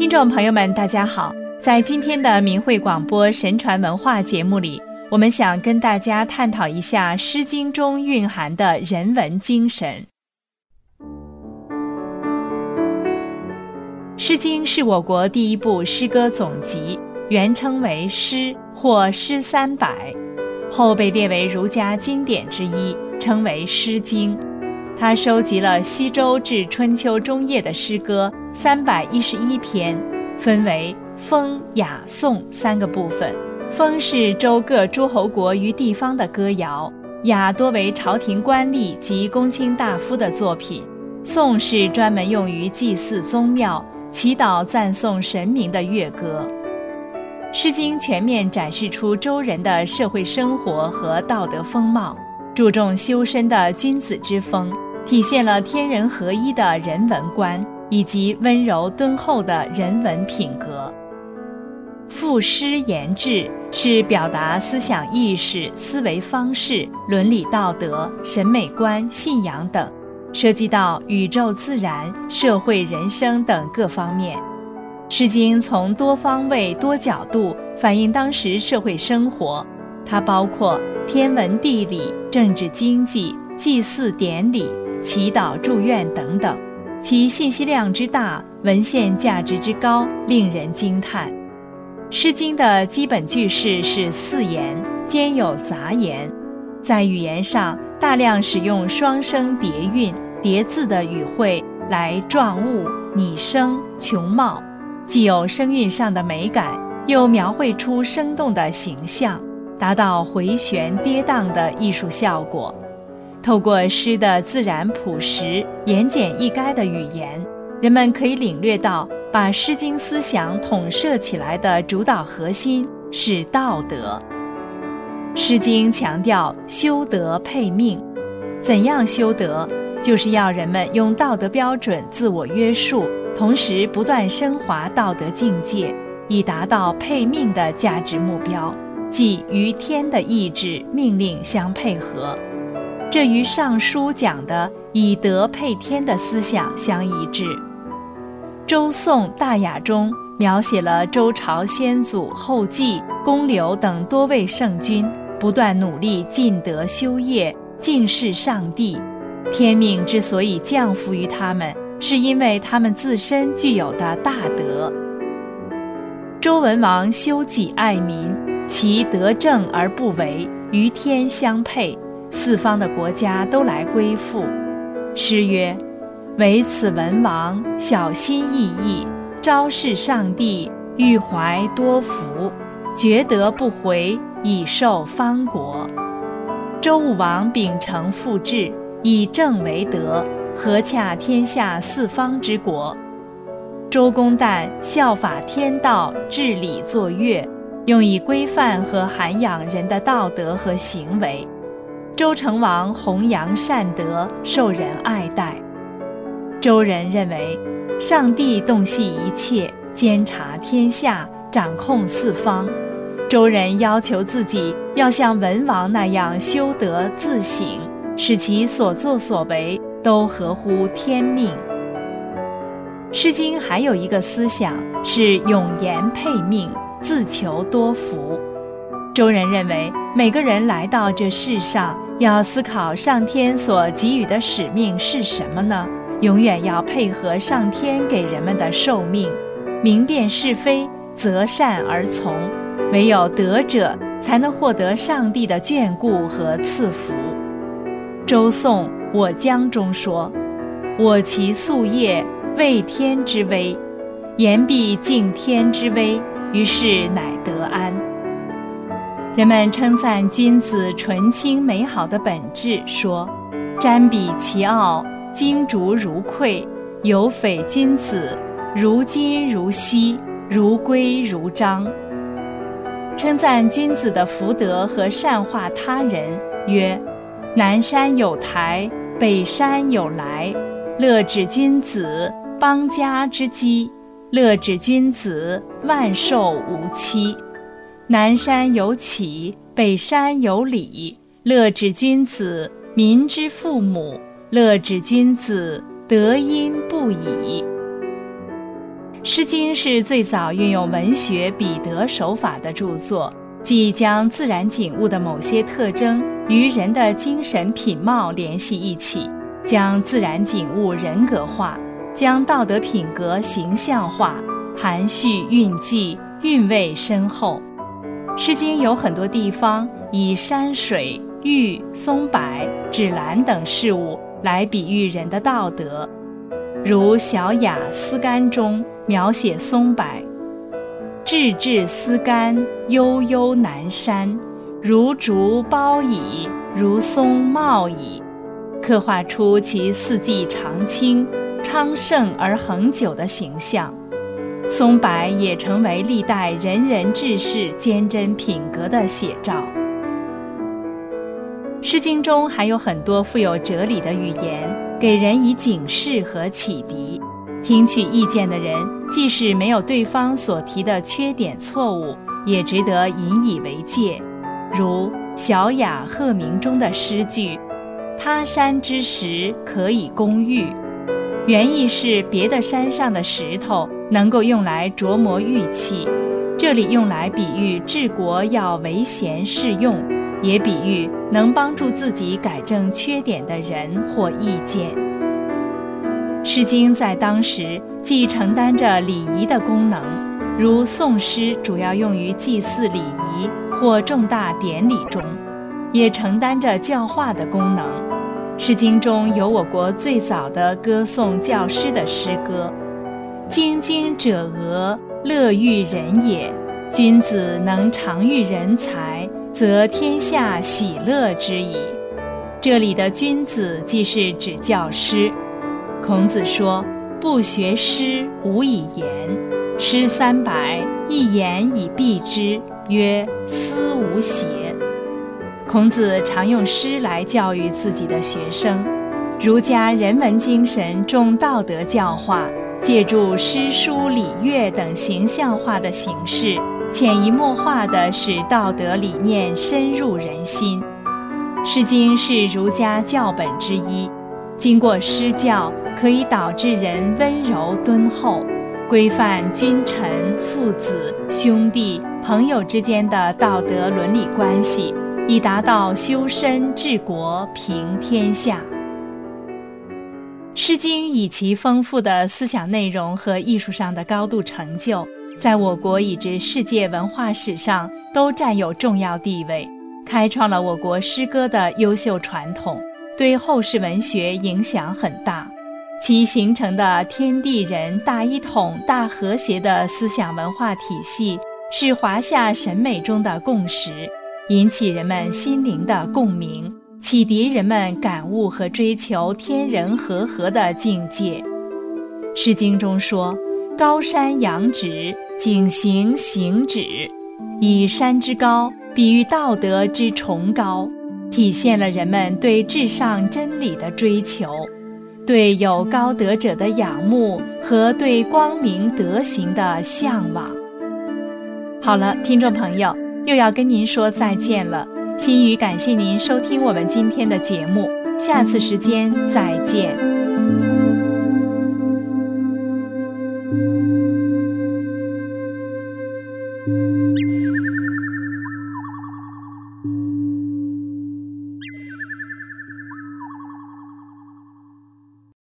听众朋友们，大家好！在今天的明慧广播神传文化节目里，我们想跟大家探讨一下《诗经》中蕴含的人文精神。《诗经》是我国第一部诗歌总集，原称为《诗》或《诗三百》，后被列为儒家经典之一，称为《诗经》。它收集了西周至春秋中叶的诗歌三百一十一篇，分为风、雅、颂三个部分。风是周各诸侯国与地方的歌谣，雅多为朝廷官吏及公卿大夫的作品，颂是专门用于祭祀宗庙、祈祷赞颂神明的乐歌。《诗经》全面展示出周人的社会生活和道德风貌，注重修身的君子之风。体现了天人合一的人文观，以及温柔敦厚的人文品格。赋诗言志是表达思想意识、思维方式、伦理道德、审美观、信仰等，涉及到宇宙、自然、社会、人生等各方面。《诗经》从多方位、多角度反映当时社会生活，它包括天文、地理、政治、经济、祭祀典礼。祈祷、祝愿等等，其信息量之大，文献价值之高，令人惊叹。《诗经》的基本句式是四言，兼有杂言，在语言上大量使用双声叠韵、叠字的语汇来状物、拟声、穷貌，既有声韵上的美感，又描绘出生动的形象，达到回旋跌宕的艺术效果。透过诗的自然朴实、言简意赅的语言，人们可以领略到把《诗经》思想统摄起来的主导核心是道德。《诗经》强调修德配命，怎样修德，就是要人们用道德标准自我约束，同时不断升华道德境界，以达到配命的价值目标，即与天的意志命令相配合。这与《尚书》讲的以德配天的思想相一致。《周颂·大雅》中描写了周朝先祖后稷、公刘等多位圣君不断努力尽德修业、敬事上帝。天命之所以降服于他们，是因为他们自身具有的大德。周文王修己爱民，其德正而不为，与天相配。四方的国家都来归附。诗曰：“唯此文王小心翼翼，昭示上帝，欲怀多福，绝德不回，以受方国。”周武王秉承父志，以政为德，和洽天下四方之国。周公旦效法天道，治理作乐，用以规范和涵养人的道德和行为。周成王弘扬善德，受人爱戴。周人认为，上帝洞悉一切，监察天下，掌控四方。周人要求自己要像文王那样修德自省，使其所作所为都合乎天命。《诗经》还有一个思想是永言配命，自求多福。周人认为，每个人来到这世上，要思考上天所给予的使命是什么呢？永远要配合上天给人们的受命，明辨是非，择善而从。唯有德者，才能获得上帝的眷顾和赐福。周颂《我江》中说：“我其夙夜，畏天之威，言必敬天之威，于是乃得安。”人们称赞君子纯清美好的本质，说：“瞻彼其傲，精竹如篑；有匪君子，如金如锡，如圭如章。”称赞君子的福德和善化他人，曰：“南山有台，北山有来。乐指君子，邦家之基；乐指君子，万寿无期。”南山有启，北山有礼。乐指君子，民之父母；乐指君子，德音不已。诗经》是最早运用文学比得手法的著作，即将自然景物的某些特征与人的精神品貌联系一起，将自然景物人格化，将道德品格形象化，含蓄蕴藉，韵味深厚。《诗经》有很多地方以山水、玉、松柏、芷兰等事物来比喻人的道德。如《小雅·思干》中描写松柏：“质质思干，悠悠南山，如竹苞矣，如松茂矣。”刻画出其四季常青、昌盛而恒久的形象。松柏也成为历代仁人志士坚贞品格的写照。《诗经》中还有很多富有哲理的语言。给人以警示和启迪，听取意见的人，即使没有对方所提的缺点错误，也值得引以为戒。如《小雅·鹤鸣》中的诗句：“他山之石，可以攻玉。”原意是别的山上的石头能够用来琢磨玉器，这里用来比喻治国要唯贤是用。也比喻能帮助自己改正缺点的人或意见。《诗经》在当时既承担着礼仪的功能，如宋诗主要用于祭祀礼仪或重大典礼中，也承担着教化的功能。《诗经》中有我国最早的歌颂教师的诗歌：“精精者俄，乐育人也。君子能常育人才。”则天下喜乐之矣。这里的君子即是指教师。孔子说：“不学诗，无以言。诗三百，一言以蔽之，曰思无邪。”孔子常用诗来教育自己的学生。儒家人文精神重道德教化，借助诗书礼乐等形象化的形式。潜移默化地使道德理念深入人心，《诗经》是儒家教本之一。经过诗教，可以导致人温柔敦厚，规范君臣、父子、兄弟、朋友之间的道德伦理关系，以达到修身治国平天下。《诗经》以其丰富的思想内容和艺术上的高度成就。在我国以至世界文化史上都占有重要地位，开创了我国诗歌的优秀传统，对后世文学影响很大。其形成的天地人大一统、大和谐的思想文化体系，是华夏审美中的共识，引起人们心灵的共鸣，启迪人们感悟和追求天人和合的境界。《诗经》中说：“高山仰止。”景行行止，以山之高比喻道德之崇高，体现了人们对至上真理的追求，对有高德者的仰慕和对光明德行的向往。好了，听众朋友，又要跟您说再见了。心语感谢您收听我们今天的节目，下次时间再见。